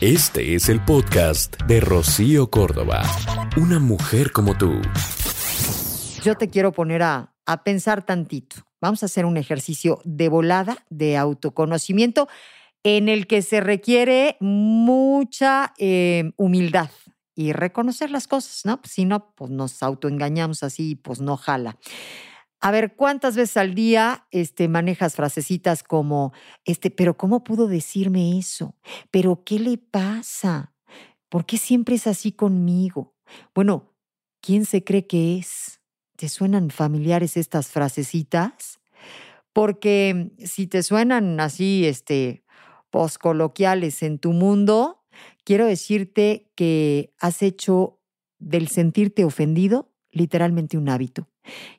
Este es el podcast de Rocío Córdoba. Una mujer como tú. Yo te quiero poner a, a pensar tantito. Vamos a hacer un ejercicio de volada de autoconocimiento en el que se requiere mucha eh, humildad y reconocer las cosas, ¿no? Si no, pues nos autoengañamos así, pues no jala. A ver, ¿cuántas veces al día este, manejas frasecitas como, este, pero ¿cómo pudo decirme eso? ¿Pero qué le pasa? ¿Por qué siempre es así conmigo? Bueno, ¿quién se cree que es? ¿Te suenan familiares estas frasecitas? Porque si te suenan así, este, poscoloquiales en tu mundo, quiero decirte que has hecho del sentirte ofendido literalmente un hábito.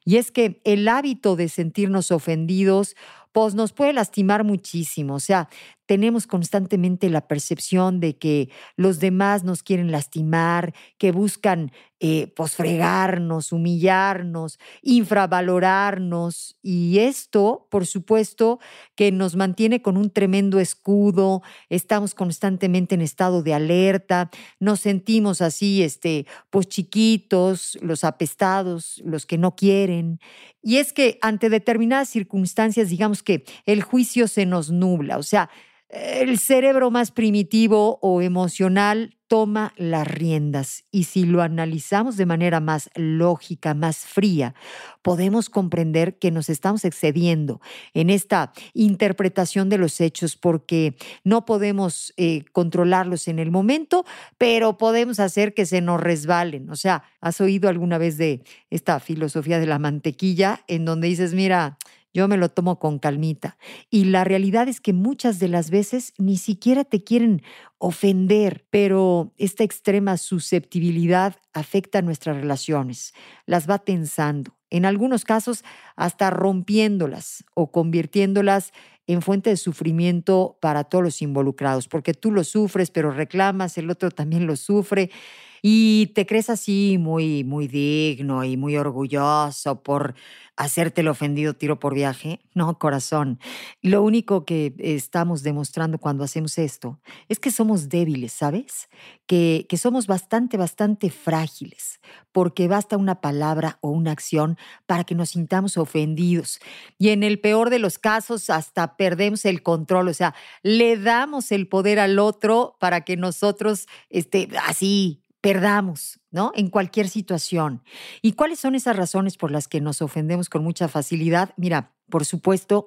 Y es que el hábito de sentirnos ofendidos, pues nos puede lastimar muchísimo. O sea, tenemos constantemente la percepción de que los demás nos quieren lastimar, que buscan eh, posfregarnos, humillarnos, infravalorarnos. Y esto, por supuesto, que nos mantiene con un tremendo escudo, estamos constantemente en estado de alerta, nos sentimos así, este, pues chiquitos, los apestados, los que no quieren. Y es que ante determinadas circunstancias, digamos que el juicio se nos nubla, o sea, el cerebro más primitivo o emocional toma las riendas y si lo analizamos de manera más lógica, más fría, podemos comprender que nos estamos excediendo en esta interpretación de los hechos porque no podemos eh, controlarlos en el momento, pero podemos hacer que se nos resbalen. O sea, ¿has oído alguna vez de esta filosofía de la mantequilla en donde dices, mira, yo me lo tomo con calmita. Y la realidad es que muchas de las veces ni siquiera te quieren ofender, pero esta extrema susceptibilidad afecta nuestras relaciones, las va tensando, en algunos casos hasta rompiéndolas o convirtiéndolas en fuente de sufrimiento para todos los involucrados, porque tú lo sufres, pero reclamas, el otro también lo sufre y te crees así muy, muy digno y muy orgulloso por hacerte el ofendido tiro por viaje. No, corazón. Lo único que estamos demostrando cuando hacemos esto es que somos débiles, ¿sabes? Que, que somos bastante, bastante frágiles, porque basta una palabra o una acción para que nos sintamos ofendidos. Y en el peor de los casos, hasta perdemos el control, o sea, le damos el poder al otro para que nosotros, este, así, perdamos, ¿no? En cualquier situación. ¿Y cuáles son esas razones por las que nos ofendemos con mucha facilidad? Mira, por supuesto,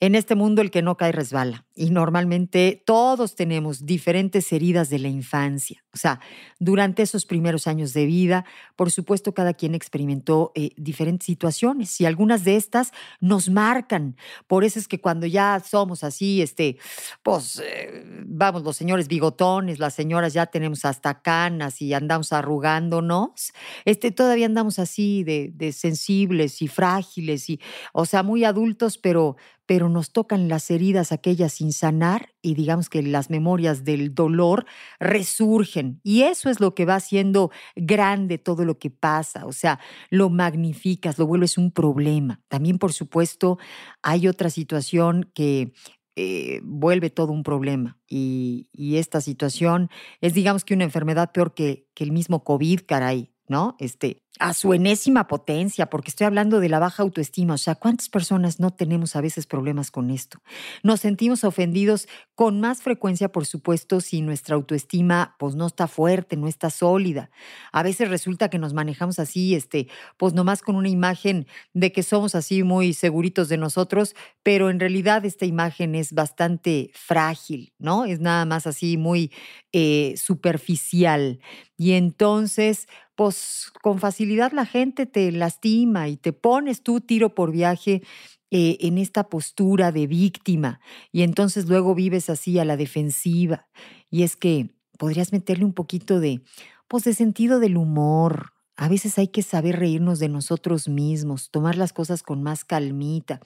en este mundo el que no cae resbala y normalmente todos tenemos diferentes heridas de la infancia. O sea, durante esos primeros años de vida, por supuesto, cada quien experimentó eh, diferentes situaciones y algunas de estas nos marcan. Por eso es que cuando ya somos así, este, pues, eh, vamos, los señores bigotones, las señoras ya tenemos hasta canas y andamos arrugándonos, este, todavía andamos así de, de sensibles y frágiles y, o sea, muy adultos pero, pero nos tocan las heridas aquellas sin sanar y digamos que las memorias del dolor resurgen. Y eso es lo que va haciendo grande todo lo que pasa, o sea, lo magnificas, lo vuelves un problema. También, por supuesto, hay otra situación que eh, vuelve todo un problema. Y, y, esta situación es, digamos que una enfermedad peor que, que el mismo COVID, caray, ¿no? Este, a su enésima potencia, porque estoy hablando de la baja autoestima. O sea, ¿cuántas personas no tenemos a veces problemas con esto? Nos sentimos ofendidos con más frecuencia, por supuesto, si nuestra autoestima pues no está fuerte, no está sólida. A veces resulta que nos manejamos así, este, pues nomás con una imagen de que somos así muy seguritos de nosotros, pero en realidad esta imagen es bastante frágil, ¿no? Es nada más así muy eh, superficial. Y entonces, pues con facilidad la gente te lastima y te pones tú tiro por viaje eh, en esta postura de víctima y entonces luego vives así a la defensiva. Y es que podrías meterle un poquito de, pues de sentido del humor. A veces hay que saber reírnos de nosotros mismos, tomar las cosas con más calmita.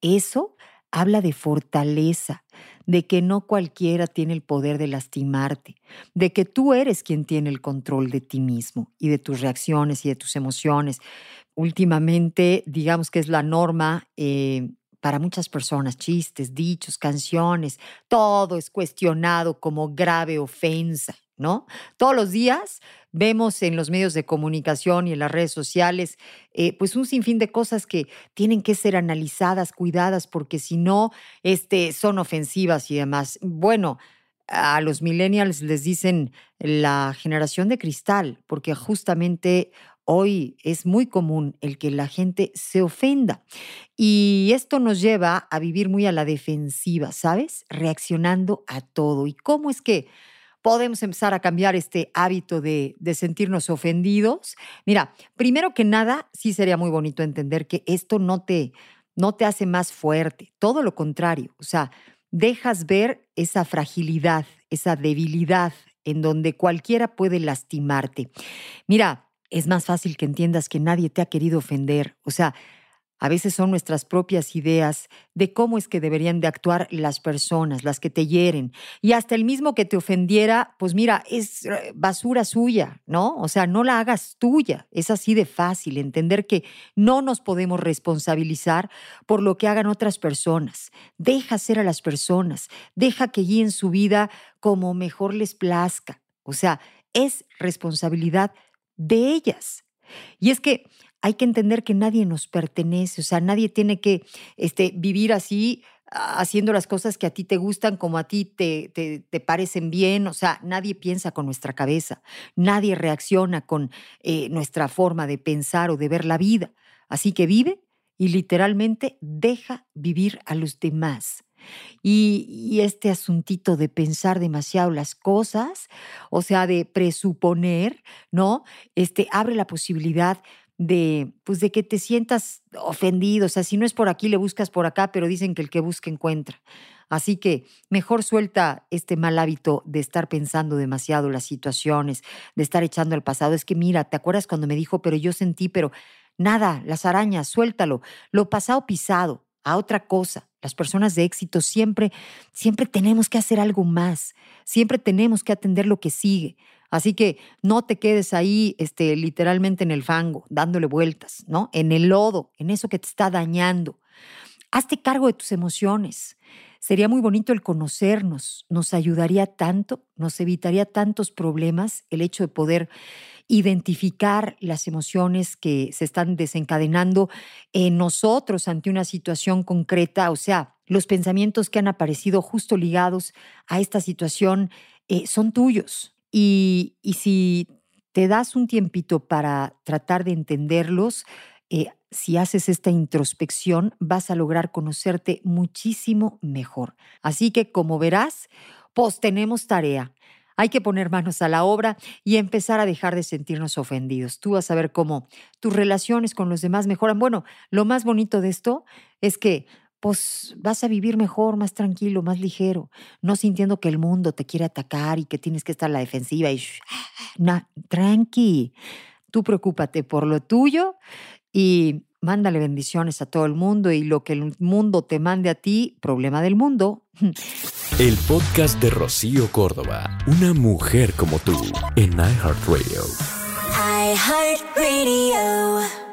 Eso habla de fortaleza, de que no cualquiera tiene el poder de lastimarte, de que tú eres quien tiene el control de ti mismo y de tus reacciones y de tus emociones. Últimamente, digamos que es la norma eh, para muchas personas, chistes, dichos, canciones, todo es cuestionado como grave ofensa, ¿no? Todos los días vemos en los medios de comunicación y en las redes sociales, eh, pues un sinfín de cosas que tienen que ser analizadas, cuidadas, porque si no, este, son ofensivas y demás. Bueno, a los millennials les dicen la generación de cristal, porque justamente Hoy es muy común el que la gente se ofenda y esto nos lleva a vivir muy a la defensiva, ¿sabes? Reaccionando a todo. ¿Y cómo es que podemos empezar a cambiar este hábito de, sentirnos ofendidos? Mira, primero que nada, sí sería muy bonito entender que esto no te, no te hace más fuerte, todo lo contrario, o sea, dejas ver esa fragilidad, esa debilidad en donde cualquiera puede lastimarte. Mira, es más fácil que entiendas que nadie te ha querido ofender. O sea, a veces son nuestras propias ideas de cómo es que deberían de actuar las personas, las que te hieren. Y hasta el mismo que te ofendiera, pues mira, es eh, basura suya, ¿no? O sea, no la hagas tuya. Es así de fácil entender que no nos podemos responsabilizar por lo que hagan otras personas. Deja ser a las personas, deja que guíen su vida como mejor les plazca. O sea, es responsabilidad de ellas. Y es que hay que entender que nadie nos pertenece, o sea, nadie tiene que este, vivir así haciendo las cosas que a ti te gustan como a ti te, te, parecen bien, o sea, nadie piensa con nuestra cabeza, nadie reacciona con eh, nuestra forma de pensar o de ver la vida. Así que vive y literalmente deja vivir a los demás. Y, este asuntito de pensar demasiado las cosas, o sea, de presuponer, ¿no? Este abre la posibilidad de, pues de que te sientas ofendido. O sea, si no es por aquí, le buscas por acá, pero dicen que el que busca encuentra. Así que mejor suelta este mal hábito de estar pensando demasiado las situaciones, de estar echando al pasado. Es que mira, ¿te acuerdas cuando me dijo, pero yo sentí, pero nada, las arañas, suéltalo. Lo pasado pisado, a otra cosa. Las personas de éxito siempre, siempre tenemos que hacer algo más, siempre tenemos que atender lo que sigue. Así que no te quedes ahí este, literalmente en el fango, dándole vueltas, ¿no? En el lodo, en eso que te está dañando. Hazte cargo de tus emociones. Sería muy bonito el conocernos, nos ayudaría tanto, nos evitaría tantos problemas el hecho de poder identificar las emociones que se están desencadenando en nosotros ante una situación concreta, o sea, los pensamientos que han aparecido justo ligados a esta situación eh, son tuyos. Y, si te das un tiempito para tratar de entenderlos, eh, si haces esta introspección, vas a lograr conocerte muchísimo mejor. Así que, como verás, pues tenemos tarea. Hay que poner manos a la obra y empezar a dejar de sentirnos ofendidos. Tú vas a ver cómo tus relaciones con los demás mejoran. Bueno, lo más bonito de esto es que pues vas a vivir mejor, más tranquilo, más ligero, no sintiendo que el mundo te quiere atacar y que tienes que estar a la defensiva y no, tranqui. Tú preocúpate por lo tuyo y mándale bendiciones a todo el mundo y lo que el mundo te mande a ti, problema del mundo. El podcast de Rocío Córdoba, una mujer como tú, en iHeartRadio. iHeartRadio.